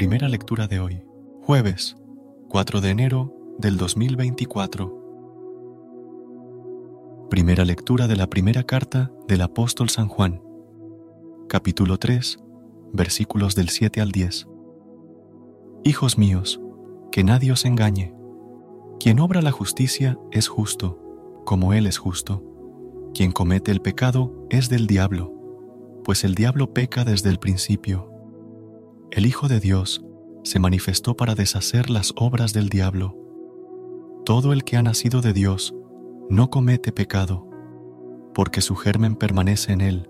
Primera lectura de hoy, jueves 4 de enero del 2024. Primera lectura de la primera carta del apóstol San Juan, capítulo 3, versículos del 7 al 10. Hijos míos, que nadie os engañe. Quien obra la justicia es justo, como Él es justo. Quien comete el pecado es del diablo, pues el diablo peca desde el principio. El Hijo de Dios se manifestó para deshacer las obras del diablo. Todo el que ha nacido de Dios no comete pecado, porque su germen permanece en él,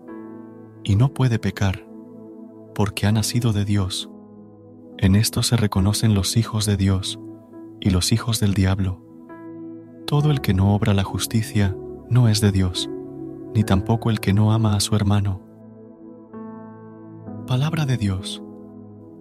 y no puede pecar, porque ha nacido de Dios. En esto se reconocen los hijos de Dios y los hijos del diablo. Todo el que no obra la justicia no es de Dios, ni tampoco el que no ama a su hermano. Palabra de Dios.